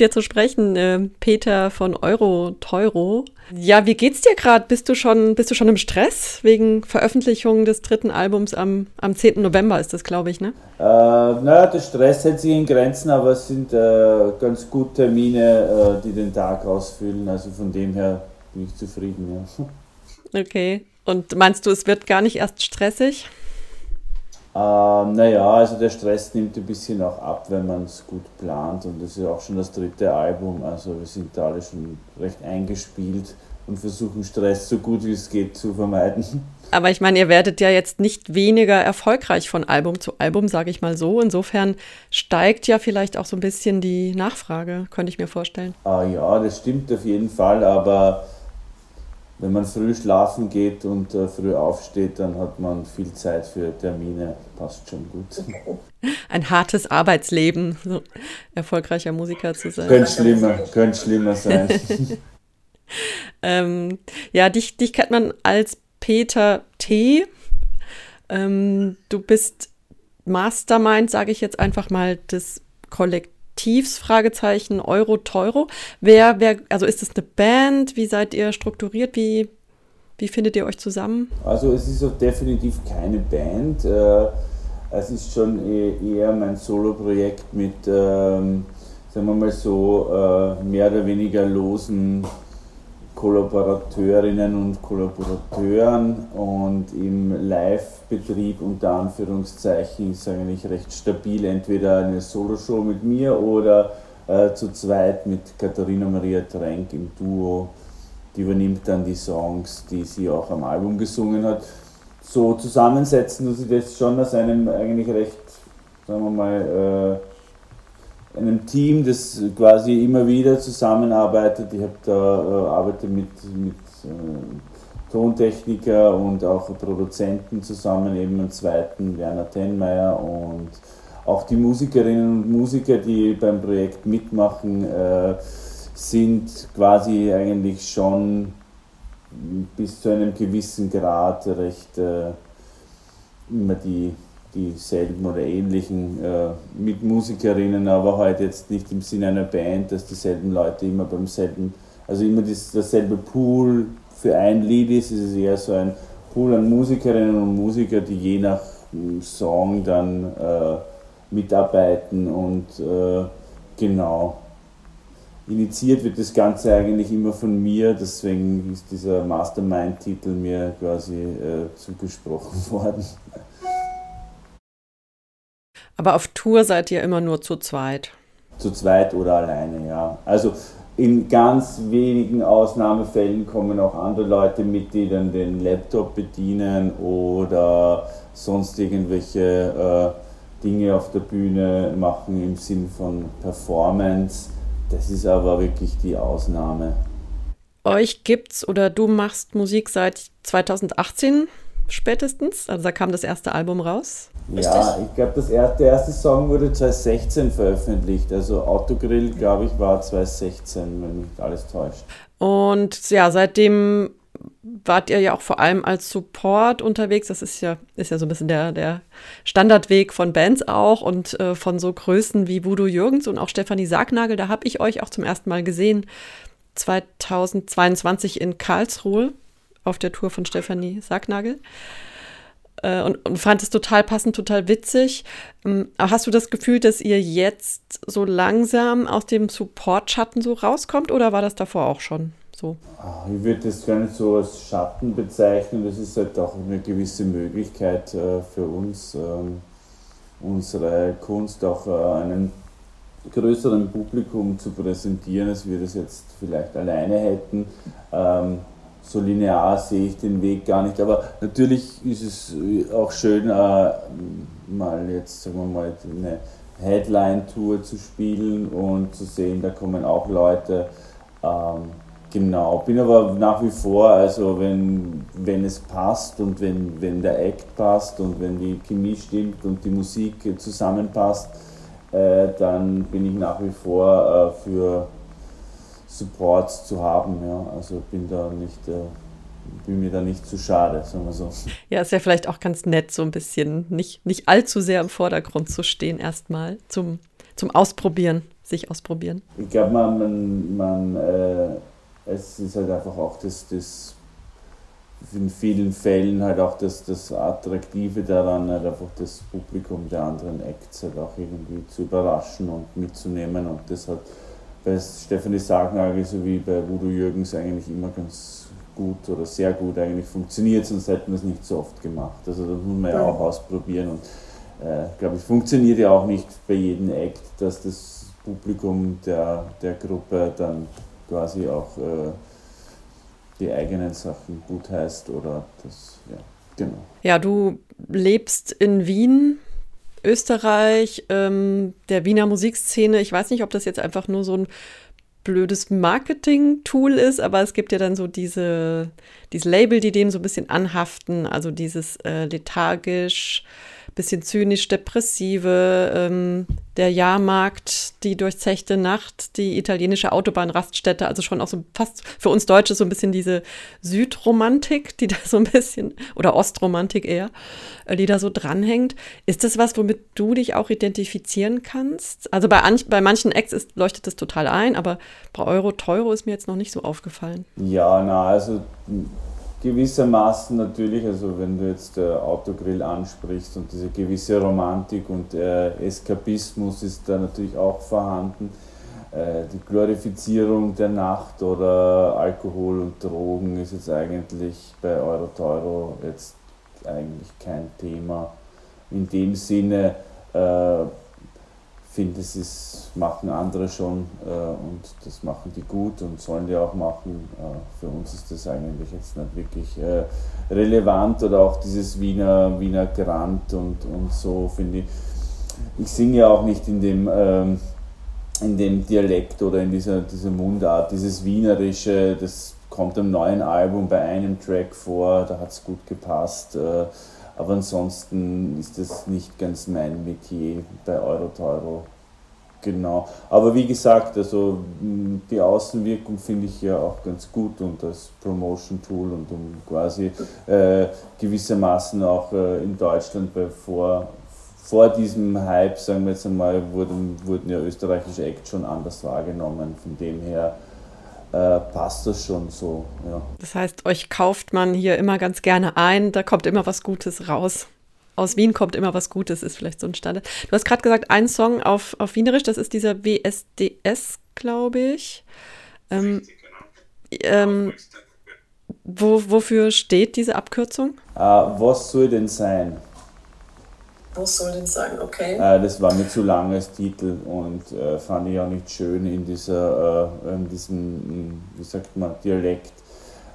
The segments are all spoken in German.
mit dir zu sprechen, äh, Peter von Euro Teuro. Ja, wie geht's dir gerade? Bist du schon, bist du schon im Stress wegen Veröffentlichung des dritten Albums am, am 10. November ist das, glaube ich, ne? Äh, naja, der Stress hält sich in Grenzen, aber es sind äh, ganz gute Termine, äh, die den Tag ausfüllen. Also von dem her bin ich zufrieden, ja. Okay. Und meinst du, es wird gar nicht erst stressig? Ähm, naja, also der Stress nimmt ein bisschen auch ab, wenn man es gut plant. Und das ist auch schon das dritte Album. Also wir sind da alle schon recht eingespielt und versuchen Stress so gut wie es geht zu vermeiden. Aber ich meine, ihr werdet ja jetzt nicht weniger erfolgreich von Album zu Album, sage ich mal so. Insofern steigt ja vielleicht auch so ein bisschen die Nachfrage, könnte ich mir vorstellen. Ah ja, das stimmt auf jeden Fall, aber wenn man früh schlafen geht und äh, früh aufsteht, dann hat man viel Zeit für Termine. Passt schon gut. Ein hartes Arbeitsleben, so erfolgreicher Musiker zu sein. Könnte schlimmer, könnte schlimmer sein. ähm, ja, dich, dich kennt man als Peter T. Ähm, du bist Mastermind, sage ich jetzt einfach mal, des Kollektivs Tiefs, Fragezeichen, Euro, Teuro. Wer, wer, also ist es eine Band? Wie seid ihr strukturiert? Wie, wie findet ihr euch zusammen? Also es ist auch definitiv keine Band. Äh, es ist schon e-, eher mein Solo-Projekt mit, ähm, sagen wir mal so, äh, mehr oder weniger losen Kollaborateurinnen und Kollaborateuren und im Live-Betrieb unter Anführungszeichen ist eigentlich recht stabil, entweder eine Soloshow mit mir oder äh, zu zweit mit Katharina Maria Trenk im Duo. Die übernimmt dann die Songs, die sie auch am Album gesungen hat. So zusammensetzen dass ich das schon aus einem eigentlich recht, sagen wir mal, äh, einem Team, das quasi immer wieder zusammenarbeitet. Ich habe da äh, arbeite mit, mit äh, Tontechniker und auch Produzenten zusammen, eben einen zweiten Werner Tenmeier und auch die Musikerinnen und Musiker, die beim Projekt mitmachen, äh, sind quasi eigentlich schon bis zu einem gewissen Grad recht äh, immer die dieselben oder ähnlichen äh, Mitmusikerinnen, aber halt jetzt nicht im Sinne einer Band, dass dieselben Leute immer beim selben, also immer das, dasselbe Pool für ein Lied ist, ist es eher so ein Pool an Musikerinnen und Musiker, die je nach hm, Song dann äh, mitarbeiten und äh, genau. Initiiert wird das Ganze eigentlich immer von mir, deswegen ist dieser Mastermind-Titel mir quasi äh, zugesprochen worden. Aber auf Tour seid ihr immer nur zu zweit. Zu zweit oder alleine, ja. Also in ganz wenigen Ausnahmefällen kommen auch andere Leute mit, die dann den Laptop bedienen oder sonst irgendwelche äh, Dinge auf der Bühne machen im Sinn von Performance. Das ist aber wirklich die Ausnahme. Euch gibt's oder du machst Musik seit 2018 spätestens. Also da kam das erste Album raus. Ja, ich glaube, erste, der erste Song wurde 2016 veröffentlicht. Also Autogrill, glaube ich, war 2016, wenn mich alles täuscht. Und ja, seitdem wart ihr ja auch vor allem als Support unterwegs. Das ist ja, ist ja so ein bisschen der, der Standardweg von Bands auch und äh, von so Größen wie Voodoo Jürgens und auch Stefanie Sargnagel. Da habe ich euch auch zum ersten Mal gesehen. 2022 in Karlsruhe auf der Tour von Stefanie Sacknagel. Äh, und, und, fand es total passend, total witzig. Ähm, hast du das Gefühl, dass ihr jetzt so langsam aus dem Support-Schatten so rauskommt oder war das davor auch schon so? Ah, ich würde das gar nicht so als Schatten bezeichnen. Das ist halt auch eine gewisse Möglichkeit äh, für uns, ähm, unsere Kunst auch äh, einem größeren Publikum zu präsentieren, als wir das jetzt vielleicht alleine hätten. Ähm, so linear sehe ich den Weg gar nicht. Aber natürlich ist es auch schön, äh, mal jetzt, sagen wir mal, eine Headline-Tour zu spielen und zu sehen, da kommen auch Leute. Ähm, genau, bin aber nach wie vor, also wenn, wenn es passt und wenn, wenn der Act passt und wenn die Chemie stimmt und die Musik zusammenpasst, äh, dann bin ich nach wie vor äh, für Supports zu haben. Ja. Also bin da nicht, äh, bin mir da nicht zu schade, sagen wir so. Ja, ist ja vielleicht auch ganz nett, so ein bisschen nicht, nicht allzu sehr im Vordergrund zu stehen, erstmal zum, zum Ausprobieren sich ausprobieren? Ich glaube, man, man, man äh, es ist halt einfach auch das, das in vielen Fällen halt auch das, das Attraktive daran, halt einfach das Publikum der anderen Acts halt auch irgendwie zu überraschen und mitzunehmen und das hat bei Stefanie Sargnagel sowie bei Udo Jürgens eigentlich immer ganz gut oder sehr gut eigentlich funktioniert, sonst hätten wir es nicht so oft gemacht. Also das muss man ja auch ausprobieren und äh, glaube ich, funktioniert ja auch nicht bei jedem Act, dass das Publikum der, der Gruppe dann quasi auch äh, die eigenen Sachen gut heißt oder das, ja, genau. Ja, du lebst in Wien, Österreich, ähm, der Wiener Musikszene. Ich weiß nicht, ob das jetzt einfach nur so ein blödes Marketing-Tool ist, aber es gibt ja dann so diese, diese Label, die dem so ein bisschen anhaften, also dieses äh, lethargisch, bisschen zynisch, depressive, ähm, der Jahrmarkt, die durchzechte Nacht, die italienische Autobahnraststätte, also schon auch so fast für uns Deutsche so ein bisschen diese Südromantik, die da so ein bisschen, oder Ostromantik eher, äh, die da so dranhängt. Ist das was, womit du dich auch identifizieren kannst? Also bei, bei manchen Acts ist, leuchtet das total ein, aber bei Euro Teuro ist mir jetzt noch nicht so aufgefallen. Ja, na, also gewissermaßen natürlich, also wenn du jetzt äh, Autogrill ansprichst und diese gewisse Romantik und äh, Eskapismus ist da natürlich auch vorhanden. Äh, die Glorifizierung der Nacht oder Alkohol und Drogen ist jetzt eigentlich bei Euro-Teuro jetzt eigentlich kein Thema. In dem Sinne, äh, finde, es ist, machen andere schon äh, und das machen die gut und sollen die auch machen. Äh, für uns ist das eigentlich jetzt nicht wirklich äh, relevant oder auch dieses Wiener, Wiener Grant und, und so finde ich. Ich singe ja auch nicht in dem, ähm, in dem Dialekt oder in dieser, dieser Mundart. Dieses Wienerische, das kommt im neuen Album bei einem Track vor, da hat es gut gepasst. Äh, aber ansonsten ist das nicht ganz mein Metier bei Euro-Teuro. Genau. Aber wie gesagt, also die Außenwirkung finde ich ja auch ganz gut und das Promotion-Tool und um quasi äh, gewissermaßen auch äh, in Deutschland bei vor, vor diesem Hype, sagen wir jetzt einmal, wurden, wurden ja österreichische Acts schon anders wahrgenommen. Von dem her äh, passt das schon so. Ja. Das heißt, euch kauft man hier immer ganz gerne ein, da kommt immer was Gutes raus. Aus Wien kommt immer was Gutes, ist vielleicht so ein Standard. Du hast gerade gesagt, ein Song auf, auf Wienerisch, das ist dieser WSDS, glaube ich. Ähm, ähm, wo, wofür steht diese Abkürzung? Uh, was soll denn sein? Was soll denn sein? Okay. Äh, das war mir zu lang als Titel und äh, fand ich auch nicht schön in, dieser, äh, in diesem, wie sagt man, Dialekt.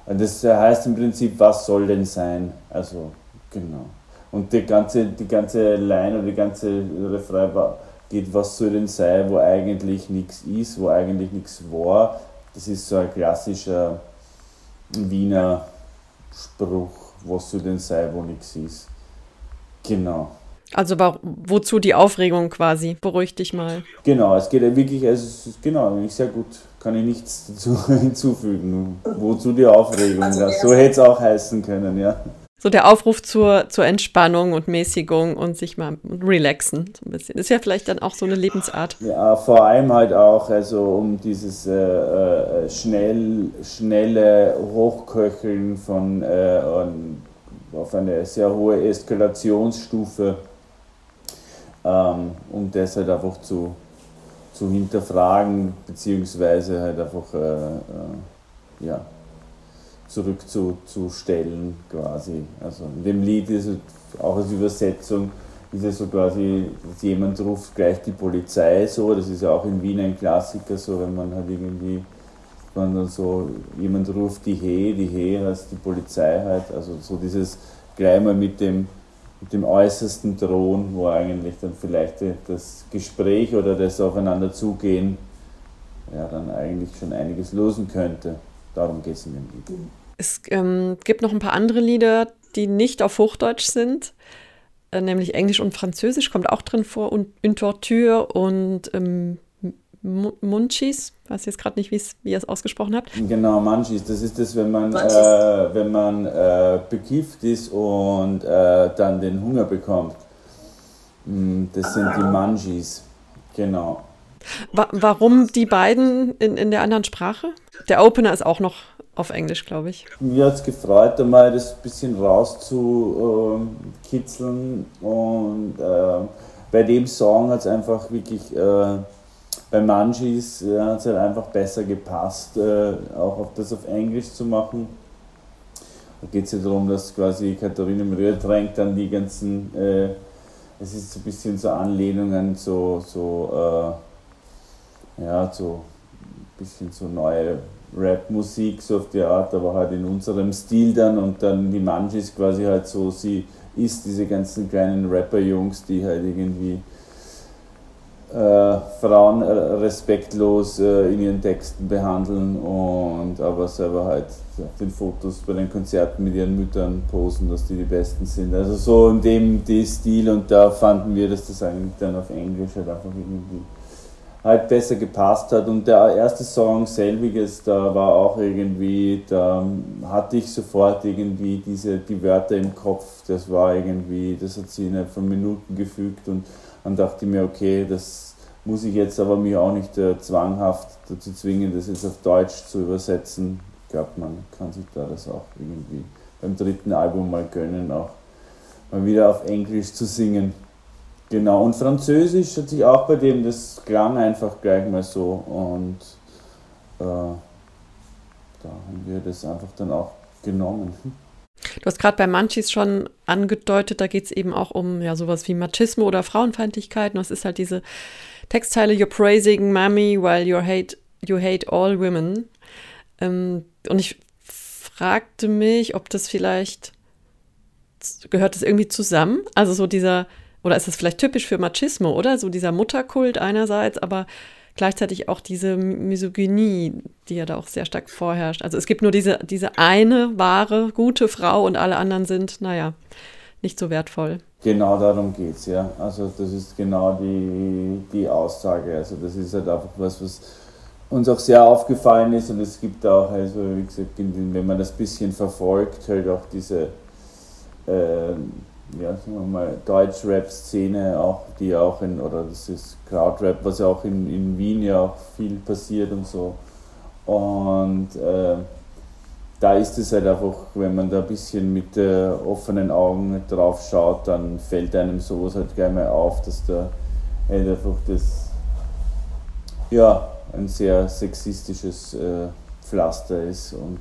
Das heißt im Prinzip, was soll denn sein? Also, genau. Und die ganze, die ganze Line oder die ganze Refrain geht, was soll denn sein, wo eigentlich nichts ist, wo eigentlich nichts war. Das ist so ein klassischer Wiener Spruch, was soll denn sein, wo nichts ist. Genau. Also wozu die Aufregung quasi? Beruhig dich mal. Genau, es geht ja wirklich, also es ist genau, sehr gut, kann ich nichts dazu hinzufügen. Wozu die Aufregung? Also, so hätte es auch heißen können, ja. So der Aufruf zur, zur Entspannung und Mäßigung und sich mal relaxen, so ein bisschen. Ist ja vielleicht dann auch so eine Lebensart. Ja, vor allem halt auch, also um dieses äh, äh, schnell, schnelle Hochköcheln von äh, auf eine sehr hohe Eskalationsstufe ähm, um das halt einfach zu, zu hinterfragen, beziehungsweise halt einfach äh, äh, ja, zurückzustellen quasi. Also in dem Lied ist es auch als Übersetzung ist es so quasi, jemand ruft gleich die Polizei so, das ist ja auch in Wien ein Klassiker so, wenn man halt irgendwie, man dann so, jemand ruft die He, die He heißt die Polizei halt, also so dieses gleich mal mit dem mit dem äußersten Drohen, wo eigentlich dann vielleicht das Gespräch oder das Aufeinander zugehen ja dann eigentlich schon einiges losen könnte. Darum geht es in dem Lied. Es ähm, gibt noch ein paar andere Lieder, die nicht auf Hochdeutsch sind, äh, nämlich Englisch und Französisch kommt auch drin vor und Une Torture und ähm, Munchies, weiß jetzt gerade nicht, wie ihr es ausgesprochen habt. Genau, Munchies, das ist das, wenn man, äh, wenn man äh, bekifft ist und äh, dann den Hunger bekommt. Mm, das sind die Munchies, genau. Wa warum die beiden in, in der anderen Sprache? Der Opener ist auch noch auf Englisch, glaube ich. Mir hat es gefreut, einmal das ein bisschen rauszukitzeln. und äh, bei dem Song hat es einfach wirklich, äh, bei Manjis äh, hat es halt einfach besser gepasst, äh, auch auf das auf Englisch zu machen. Da geht es ja darum, dass quasi Katharina Röhr drängt dann die ganzen, äh, es ist so ein bisschen so Anlehnungen, so, so äh, ja, so ein bisschen so neue Rap-Musik, so auf die Art, aber halt in unserem Stil dann und dann die Manjis quasi halt so, sie ist diese ganzen kleinen Rapper-Jungs, die halt irgendwie Frauen äh, respektlos äh, in ihren Texten behandeln und aber selber halt den Fotos bei den Konzerten mit ihren Müttern posen, dass die die Besten sind. Also so in dem die Stil und da fanden wir, dass das eigentlich dann auf Englisch halt einfach irgendwie halt besser gepasst hat. Und der erste Song, selbiges, da war auch irgendwie, da hatte ich sofort irgendwie diese, die Wörter im Kopf. Das war irgendwie, das hat sich innerhalb von Minuten gefügt und dann dachte ich mir, okay, das muss ich jetzt aber mir auch nicht äh, zwanghaft dazu zwingen, das jetzt auf Deutsch zu übersetzen. Ich glaube, man kann sich da das auch irgendwie beim dritten Album mal gönnen, auch mal wieder auf Englisch zu singen. Genau, und Französisch hat sich auch bei dem, das klang einfach gleich mal so und äh, da haben wir das einfach dann auch genommen. Du hast gerade bei Manchis schon angedeutet, da geht es eben auch um ja sowas wie Machismo oder Frauenfeindlichkeit. Und es ist halt diese Textteile, you're praising mommy while you hate, you hate all women. Ähm, und ich fragte mich, ob das vielleicht, gehört das irgendwie zusammen? Also so dieser oder ist das vielleicht typisch für Machismo, oder? So dieser Mutterkult einerseits, aber gleichzeitig auch diese Misogynie, die ja da auch sehr stark vorherrscht. Also es gibt nur diese, diese eine wahre, gute Frau und alle anderen sind, naja, nicht so wertvoll. Genau darum geht es, ja. Also das ist genau die, die Aussage. Also das ist halt einfach was, was uns auch sehr aufgefallen ist und es gibt auch, also wie gesagt, wenn man das bisschen verfolgt, halt auch diese äh, ja, sagen wir mal, Deutsch-Rap-Szene auch, die auch in, oder das ist Crowd-Rap, was ja auch in, in Wien ja auch viel passiert und so. Und äh, da ist es halt einfach, wenn man da ein bisschen mit äh, offenen Augen drauf schaut, dann fällt einem sowas halt gleich mal auf, dass da halt einfach das, ja, ein sehr sexistisches äh, Pflaster ist und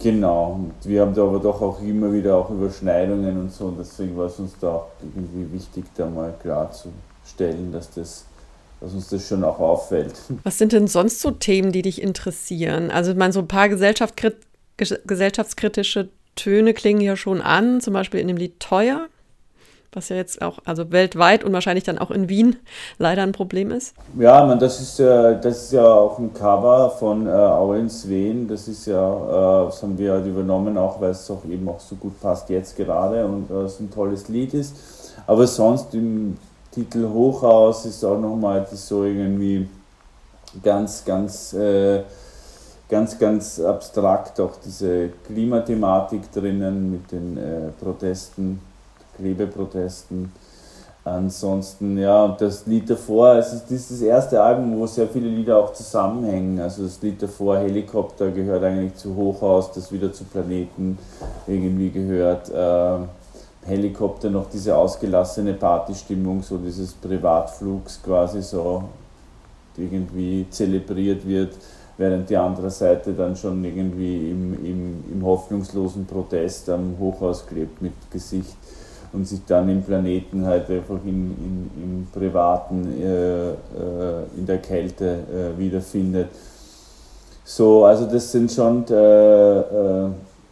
Genau, und wir haben da aber doch auch immer wieder auch Überschneidungen und so, und deswegen war es uns da auch irgendwie wichtig, da mal klarzustellen, dass das dass uns das schon auch auffällt. Was sind denn sonst so Themen, die dich interessieren? Also, ich meine, so ein paar gesellschaftskritische Töne klingen ja schon an, zum Beispiel in dem Lied Teuer was ja jetzt auch, also weltweit und wahrscheinlich dann auch in Wien leider ein Problem ist. Ja, man, das ist ja, das ist ja auch ein Cover von äh, Auen Sveen, das ist ja, äh, das haben wir halt übernommen, auch weil es auch eben auch so gut passt jetzt gerade und äh, es ein tolles Lied ist. Aber sonst im Titel Hochhaus ist auch nochmal so irgendwie ganz, ganz, äh, ganz, ganz abstrakt auch diese Klimathematik drinnen mit den äh, Protesten Klebeprotesten. Ansonsten, ja, und das Lied davor, es ist, das ist das erste Album, wo sehr viele Lieder auch zusammenhängen. Also das Lied davor, Helikopter, gehört eigentlich zu Hochhaus, das wieder zu Planeten irgendwie gehört. Äh, Helikopter noch diese ausgelassene Partystimmung, so dieses Privatflugs quasi so irgendwie zelebriert wird, während die andere Seite dann schon irgendwie im, im, im hoffnungslosen Protest am Hochhaus klebt mit Gesicht und sich dann im Planeten halt einfach in, in, im Privaten, äh, äh, in der Kälte äh, wiederfindet. So, also das sind schon, äh, äh,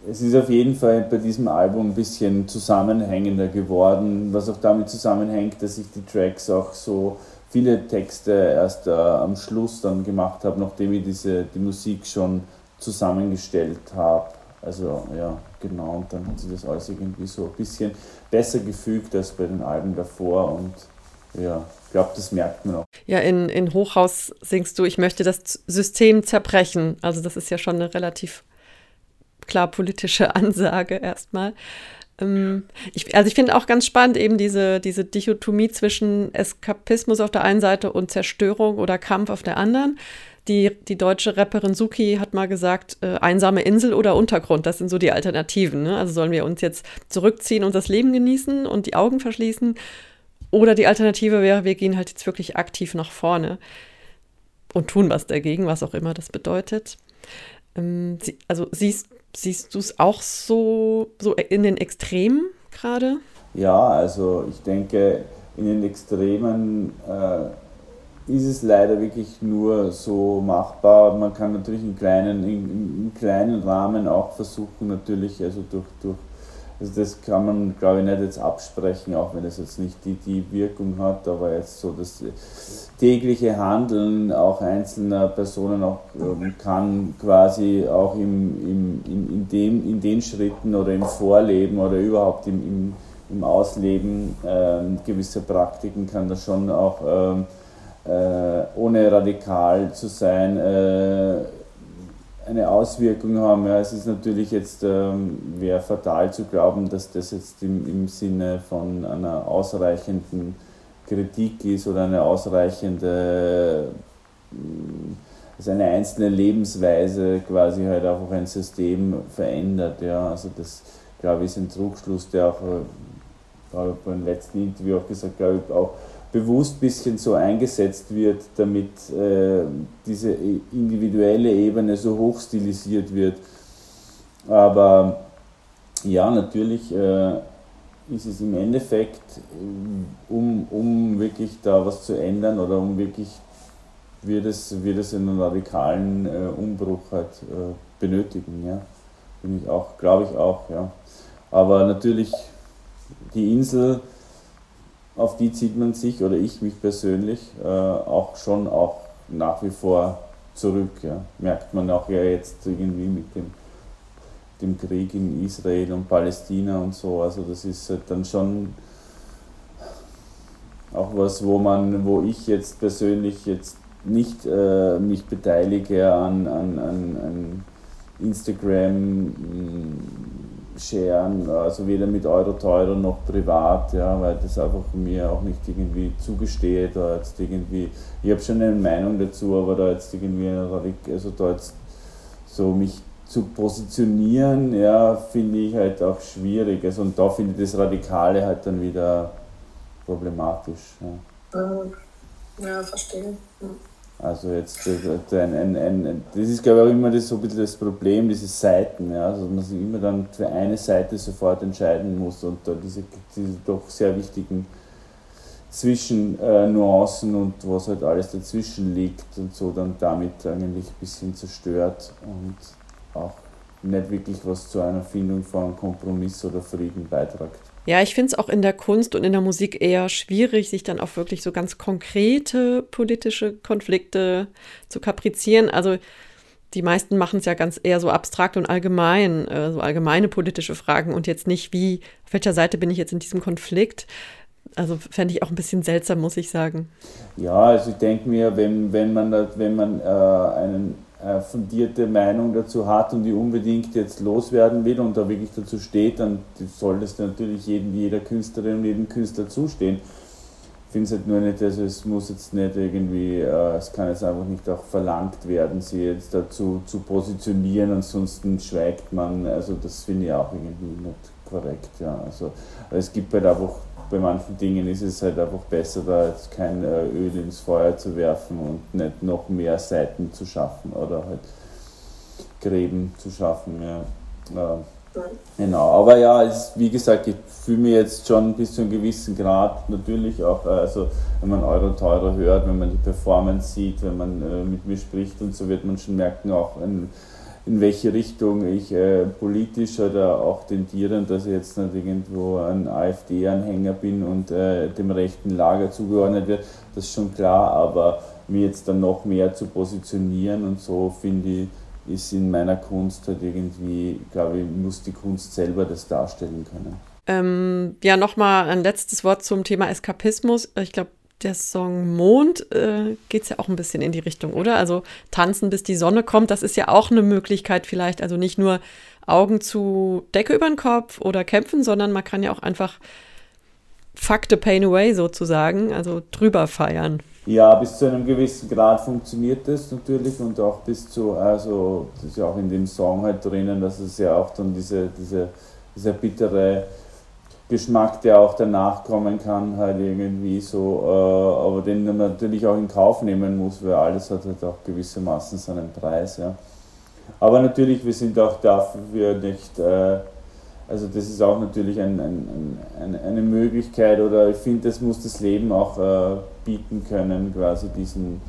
es ist auf jeden Fall bei diesem Album ein bisschen zusammenhängender geworden, was auch damit zusammenhängt, dass ich die Tracks auch so viele Texte erst äh, am Schluss dann gemacht habe, nachdem ich diese, die Musik schon zusammengestellt habe. Also ja, genau, und dann hat sich das alles irgendwie so ein bisschen besser gefügt als bei den Alben davor und ja, ich glaube, das merkt man auch. Ja, in, in Hochhaus singst du, ich möchte das System zerbrechen. Also das ist ja schon eine relativ klar politische Ansage erstmal. Ähm, ich, also ich finde auch ganz spannend eben diese, diese Dichotomie zwischen Eskapismus auf der einen Seite und Zerstörung oder Kampf auf der anderen. Die, die deutsche Rapperin Suki hat mal gesagt, äh, einsame Insel oder Untergrund, das sind so die Alternativen. Ne? Also sollen wir uns jetzt zurückziehen und das Leben genießen und die Augen verschließen? Oder die Alternative wäre, wir gehen halt jetzt wirklich aktiv nach vorne und tun was dagegen, was auch immer das bedeutet. Ähm, sie, also siehst, siehst du es auch so, so in den Extremen gerade? Ja, also ich denke, in den Extremen äh, ist es leider wirklich nur so machbar. Man kann natürlich in kleinen, in, in kleinen Rahmen auch versuchen, natürlich, also durch, durch also das kann man, glaube ich, nicht jetzt absprechen, auch wenn es jetzt nicht die, die Wirkung hat, aber jetzt so das tägliche Handeln auch einzelner Personen auch ähm, kann quasi auch im, im, in, in, dem, in den Schritten oder im Vorleben oder überhaupt im, im, im Ausleben äh, gewisser Praktiken kann das schon auch ähm, äh, ohne radikal zu sein, äh, eine Auswirkung haben. Ja, es ist natürlich jetzt, ähm, wäre fatal zu glauben, dass das jetzt im, im Sinne von einer ausreichenden Kritik ist oder eine ausreichende, also eine einzelne Lebensweise quasi halt einfach ein System verändert. Ja. Also das, glaube ich, ist ein Trugschluss, der auch, äh, habe beim letzten Interview auch gesagt, glaube ich, auch bewusst ein bisschen so eingesetzt wird, damit äh, diese individuelle Ebene so hoch stilisiert wird. Aber ja, natürlich äh, ist es im Endeffekt, äh, um, um wirklich da was zu ändern oder um wirklich, wird es, wird es einen radikalen äh, Umbruch halt äh, benötigen. Ja. Bin ich auch, glaube ich auch, ja. Aber natürlich, die Insel auf die zieht man sich oder ich mich persönlich äh, auch schon auch nach wie vor zurück. Ja. Merkt man auch ja jetzt irgendwie mit dem, dem Krieg in Israel und Palästina und so. Also das ist halt dann schon auch was, wo man, wo ich jetzt persönlich jetzt nicht äh, mich beteilige an, an, an, an Instagram sharen, also weder mit Euro-Teuro noch privat, ja, weil das einfach mir auch nicht irgendwie zugesteht oder jetzt irgendwie, ich habe schon eine Meinung dazu, aber da jetzt irgendwie, also da jetzt so mich zu positionieren, ja, finde ich halt auch schwierig. Also und da finde ich das Radikale halt dann wieder problematisch. Ja, ja verstehe. Ja. Also jetzt ein, ein, ein, das ist glaube ich auch immer das, so ein bisschen das Problem, diese Seiten, ja, also dass man sich immer dann für eine Seite sofort entscheiden muss und da diese, diese doch sehr wichtigen Zwischennuancen äh, und was halt alles dazwischen liegt und so dann damit eigentlich ein bisschen zerstört und auch nicht wirklich was zu einer Findung von Kompromiss oder Frieden beiträgt. Ja, ich finde es auch in der Kunst und in der Musik eher schwierig, sich dann auf wirklich so ganz konkrete politische Konflikte zu kaprizieren. Also die meisten machen es ja ganz eher so abstrakt und allgemein, äh, so allgemeine politische Fragen und jetzt nicht, wie, auf welcher Seite bin ich jetzt in diesem Konflikt. Also fände ich auch ein bisschen seltsam, muss ich sagen. Ja, also ich denke mir, wenn, wenn man, wenn man äh, einen fundierte Meinung dazu hat und die unbedingt jetzt loswerden will und da wirklich dazu steht, dann soll das natürlich jedem, jeder Künstlerin und jedem Künstler zustehen. Ich finde es halt nur nicht, also es muss jetzt nicht irgendwie, äh, es kann jetzt einfach nicht auch verlangt werden, sie jetzt dazu zu positionieren, ansonsten schweigt man, also das finde ich auch irgendwie nicht korrekt, ja. Also es gibt halt einfach bei manchen Dingen ist es halt einfach besser, da jetzt kein äh, Öl ins Feuer zu werfen und nicht noch mehr Seiten zu schaffen oder halt Gräben zu schaffen. Ja. Genau, aber ja, es, wie gesagt, ich fühle mich jetzt schon bis zu einem gewissen Grad natürlich auch, äh, also wenn man Euro teurer hört, wenn man die Performance sieht, wenn man äh, mit mir spricht und so wird man schon merken, auch ein, in welche Richtung ich äh, politisch oder auch tendieren, dass ich jetzt nicht irgendwo ein AfD-Anhänger bin und äh, dem rechten Lager zugeordnet wird, das ist schon klar, aber mir jetzt dann noch mehr zu positionieren und so finde ich, ist in meiner Kunst halt irgendwie, glaube ich, muss die Kunst selber das darstellen können. Ähm, ja, nochmal ein letztes Wort zum Thema Eskapismus. Ich glaube, der Song Mond äh, geht es ja auch ein bisschen in die Richtung, oder? Also tanzen, bis die Sonne kommt, das ist ja auch eine Möglichkeit vielleicht. Also nicht nur Augen zu Decke über den Kopf oder kämpfen, sondern man kann ja auch einfach fuck the pain away sozusagen, also drüber feiern. Ja, bis zu einem gewissen Grad funktioniert das natürlich und auch bis zu, also das ist ja auch in dem Song halt drinnen, dass es ja auch dann diese, diese, dieser bittere Geschmack, der auch danach kommen kann, halt irgendwie so, äh, aber den man natürlich auch in Kauf nehmen muss, weil alles hat halt auch gewissermaßen seinen Preis, ja. Aber natürlich, wir sind auch dafür nicht, äh, also das ist auch natürlich ein, ein, ein, eine Möglichkeit oder ich finde, das muss das Leben auch äh, bieten können, quasi diesen,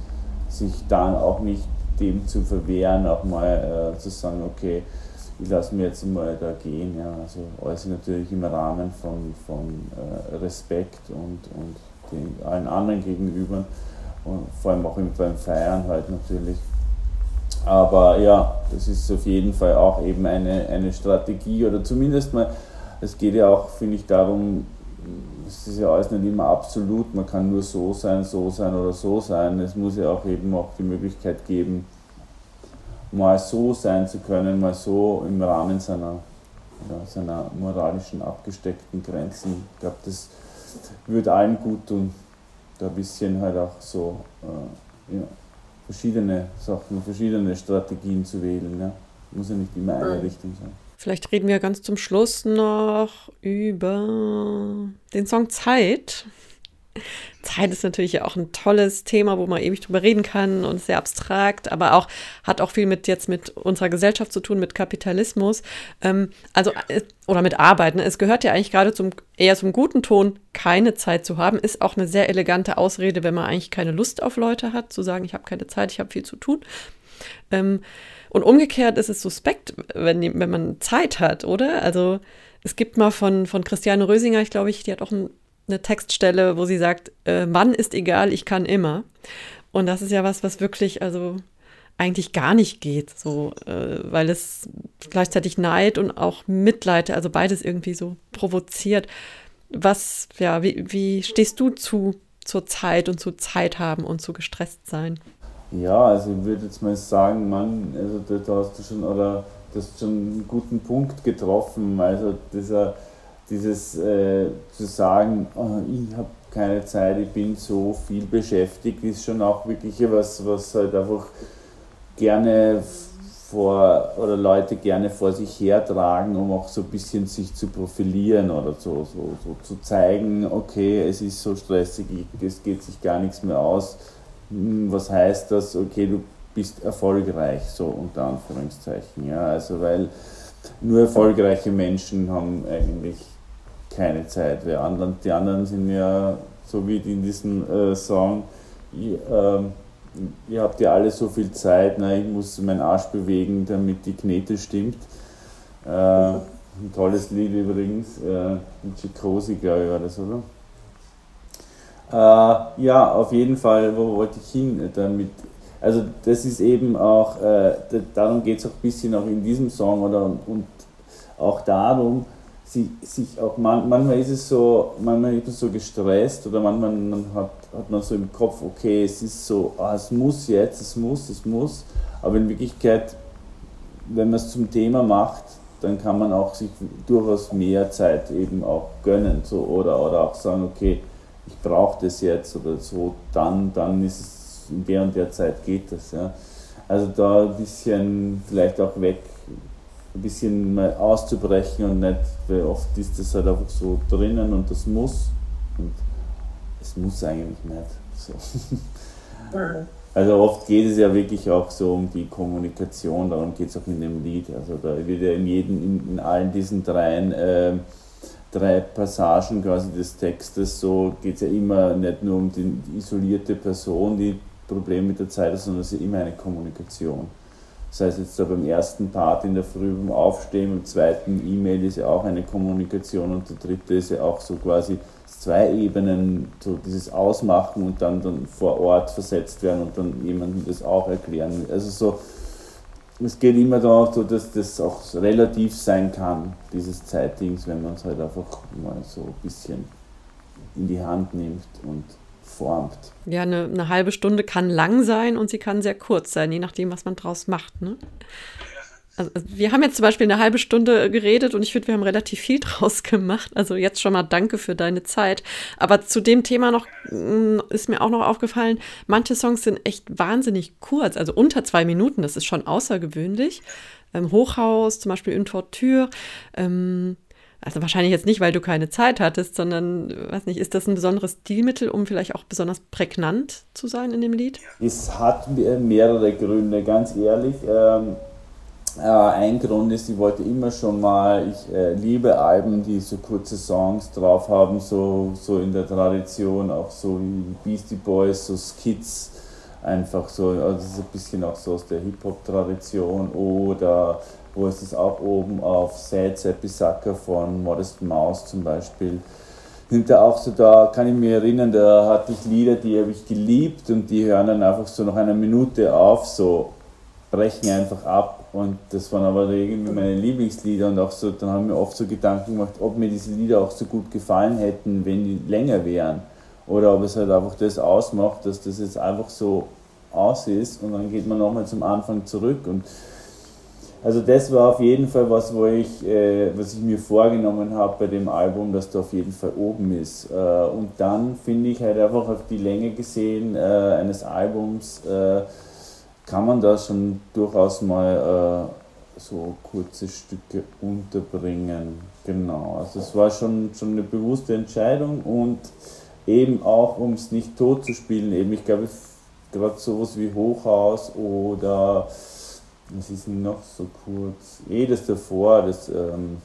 sich dann auch nicht dem zu verwehren, auch mal äh, zu sagen, okay, ich lasse mir jetzt mal da gehen. Ja. Also alles natürlich im Rahmen von, von äh, Respekt und, und den, allen anderen gegenüber und vor allem auch beim Feiern halt natürlich. Aber ja, das ist auf jeden Fall auch eben eine, eine Strategie oder zumindest mal, es geht ja auch, finde ich, darum, es ist ja alles nicht immer absolut, man kann nur so sein, so sein oder so sein. Es muss ja auch eben auch die Möglichkeit geben, mal so sein zu können, mal so im Rahmen seiner, ja, seiner moralischen abgesteckten Grenzen. Ich glaube, das würde allen gut tun, da ein bisschen halt auch so äh, ja, verschiedene Sachen, verschiedene Strategien zu wählen. Ja. Muss ja nicht immer eine Richtung sein. Vielleicht reden wir ganz zum Schluss noch über den Song Zeit. Zeit ist natürlich auch ein tolles Thema, wo man ewig drüber reden kann und sehr abstrakt, aber auch hat auch viel mit jetzt mit unserer Gesellschaft zu tun, mit Kapitalismus, ähm, also äh, oder mit Arbeiten. Es gehört ja eigentlich gerade zum eher zum guten Ton, keine Zeit zu haben, ist auch eine sehr elegante Ausrede, wenn man eigentlich keine Lust auf Leute hat, zu sagen, ich habe keine Zeit, ich habe viel zu tun. Ähm, und umgekehrt ist es suspekt, wenn, wenn man Zeit hat, oder? Also es gibt mal von, von Christiane Rösinger, ich glaube, ich, die hat auch ein, eine Textstelle, wo sie sagt, äh, Mann ist egal, ich kann immer. Und das ist ja was, was wirklich, also eigentlich gar nicht geht, so, äh, weil es gleichzeitig Neid und auch Mitleid, also beides irgendwie so provoziert. Was, ja, wie, wie stehst du zu zur Zeit und zu Zeit haben und zu gestresst sein? Ja, also ich würde jetzt mal sagen, Mann, also da, hast du schon, oder das schon einen guten Punkt getroffen. Also dieser, dieses äh, zu sagen, oh, ich habe keine Zeit, ich bin so viel beschäftigt, ist schon auch wirklich was, was halt einfach gerne vor oder Leute gerne vor sich hertragen, um auch so ein bisschen sich zu profilieren oder so, so, so zu zeigen, okay, es ist so stressig, es geht sich gar nichts mehr aus hm, was heißt das, okay, du bist erfolgreich, so unter Anführungszeichen. Ja? Also weil nur erfolgreiche Menschen haben eigentlich keine Zeit. Die anderen, die anderen sind ja, so wie in diesem äh, Song, ich, äh, ihr habt ja alle so viel Zeit, na, ich muss meinen Arsch bewegen, damit die Knete stimmt. Äh, ein tolles Lied übrigens, äh, Chikosi, glaube ich, war das, oder? Äh, ja, auf jeden Fall, wo wollte ich hin damit? Also das ist eben auch, äh, darum geht es auch ein bisschen auch in diesem Song oder und auch darum, sich, sich auch man, manchmal ist es so, manchmal ist man so gestresst oder manchmal man hat, hat man so im Kopf, okay, es ist so, ah, es muss jetzt, es muss, es muss, aber in Wirklichkeit, wenn man es zum Thema macht, dann kann man auch sich durchaus mehr Zeit eben auch gönnen so, oder, oder auch sagen, okay, ich brauche das jetzt oder so, dann, dann ist es in der der Zeit geht das. Ja. Also da ein bisschen vielleicht auch weg, ein bisschen mal auszubrechen und nicht, weil oft ist das halt einfach so drinnen und das muss und es muss eigentlich nicht. So. Also oft geht es ja wirklich auch so um die Kommunikation, darum geht es auch in dem Lied. Also da wird ja in jedem, in, in allen diesen dreien äh, drei Passagen quasi des Textes, so geht es ja immer nicht nur um die isolierte Person, die Probleme mit der Zeit hat, sondern es ist ja immer eine Kommunikation. Das heißt jetzt da beim ersten Part in der Früh beim Aufstehen, beim zweiten E-Mail ist ja auch eine Kommunikation und der dritte ist ja auch so quasi zwei Ebenen, so dieses Ausmachen und dann, dann vor Ort versetzt werden und dann jemandem das auch erklären. Also so, es geht immer darum, so, dass das auch relativ sein kann, dieses Zeitdings, wenn man es halt einfach mal so ein bisschen in die Hand nimmt und formt. Ja, eine, eine, halbe Stunde kann lang sein und sie kann sehr kurz sein, je nachdem, was man draus macht. Ne? Also, also wir haben jetzt zum Beispiel eine halbe Stunde geredet und ich finde, wir haben relativ viel draus gemacht. Also jetzt schon mal danke für deine Zeit. Aber zu dem Thema noch mm, ist mir auch noch aufgefallen, manche Songs sind echt wahnsinnig kurz, also unter zwei Minuten, das ist schon außergewöhnlich. Ähm, Hochhaus, zum Beispiel Une Torture, ähm, also wahrscheinlich jetzt nicht, weil du keine Zeit hattest, sondern, weiß nicht, ist das ein besonderes Stilmittel, um vielleicht auch besonders prägnant zu sein in dem Lied? Es hat mehrere Gründe, ganz ehrlich. Ähm, äh, ein Grund ist, ich wollte immer schon mal, ich äh, liebe Alben, die so kurze Songs drauf haben, so, so in der Tradition, auch so wie Beastie Boys, so Skits, einfach so, also ist ein bisschen auch so aus der Hip-Hop-Tradition oder wo ist es auch oben auf Sad Seppi Sucker von Modest Mouse zum Beispiel. Hinter auch so da kann ich mich erinnern, da hatte ich Lieder, die habe ich geliebt und die hören dann einfach so nach einer Minute auf, so brechen einfach ab und das waren aber irgendwie meine Lieblingslieder und auch so, dann haben wir oft so Gedanken gemacht, ob mir diese Lieder auch so gut gefallen hätten, wenn die länger wären oder ob es halt einfach das ausmacht, dass das jetzt einfach so aus ist und dann geht man nochmal zum Anfang zurück und also das war auf jeden Fall was, wo ich, äh, was ich mir vorgenommen habe bei dem Album, dass da auf jeden Fall oben ist. Äh, und dann finde ich halt einfach auf die Länge gesehen äh, eines Albums äh, kann man da schon durchaus mal äh, so kurze Stücke unterbringen. Genau, also es war schon, schon eine bewusste Entscheidung und eben auch, um es nicht tot zu spielen, eben ich glaube, gerade sowas wie Hochhaus oder was ist noch so kurz? Eh das davor, das ähm,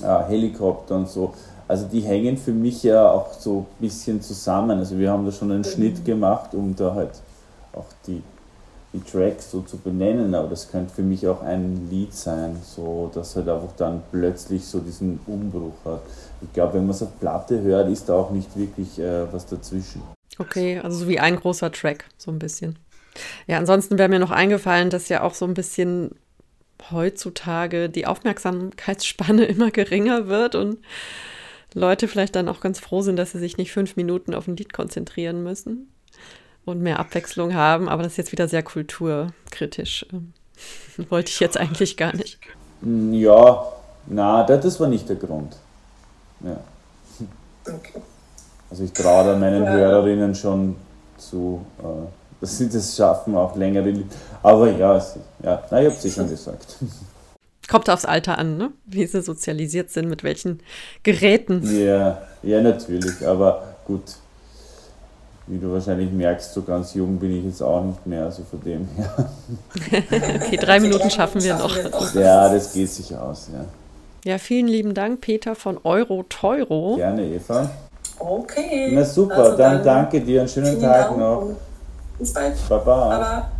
ja, Helikopter und so. Also die hängen für mich ja auch so ein bisschen zusammen. Also wir haben da schon einen Schnitt gemacht, um da halt auch die, die Tracks so zu benennen, aber das könnte für mich auch ein Lied sein, so dass halt einfach dann plötzlich so diesen Umbruch hat. Ich glaube, wenn man es auf Platte hört, ist da auch nicht wirklich äh, was dazwischen. Okay, also so wie ein großer Track, so ein bisschen. Ja, ansonsten wäre mir noch eingefallen, dass ja auch so ein bisschen heutzutage die Aufmerksamkeitsspanne immer geringer wird und Leute vielleicht dann auch ganz froh sind, dass sie sich nicht fünf Minuten auf ein Lied konzentrieren müssen und mehr Abwechslung haben. Aber das ist jetzt wieder sehr kulturkritisch. Wollte ich jetzt eigentlich gar nicht. Ja, na, das war nicht der Grund. Ja. Also ich traue da meinen Hörerinnen schon zu. Äh, dass sie das schaffen, auch längere. Aber ja, ja na, ich habe es schon gesagt. Kommt aufs Alter an, ne? wie sie sozialisiert sind, mit welchen Geräten. Ja, ja, natürlich, aber gut. Wie du wahrscheinlich merkst, so ganz jung bin ich jetzt auch nicht mehr, also von dem her. okay, drei Minuten schaffen wir noch. Ja, das geht sich aus, ja. Ja, vielen lieben Dank, Peter von Euro Teuro. Gerne, Eva. Okay. Na super, also dann, dann danke dir, einen schönen Tag noch. Bis bald. Baba. Baba.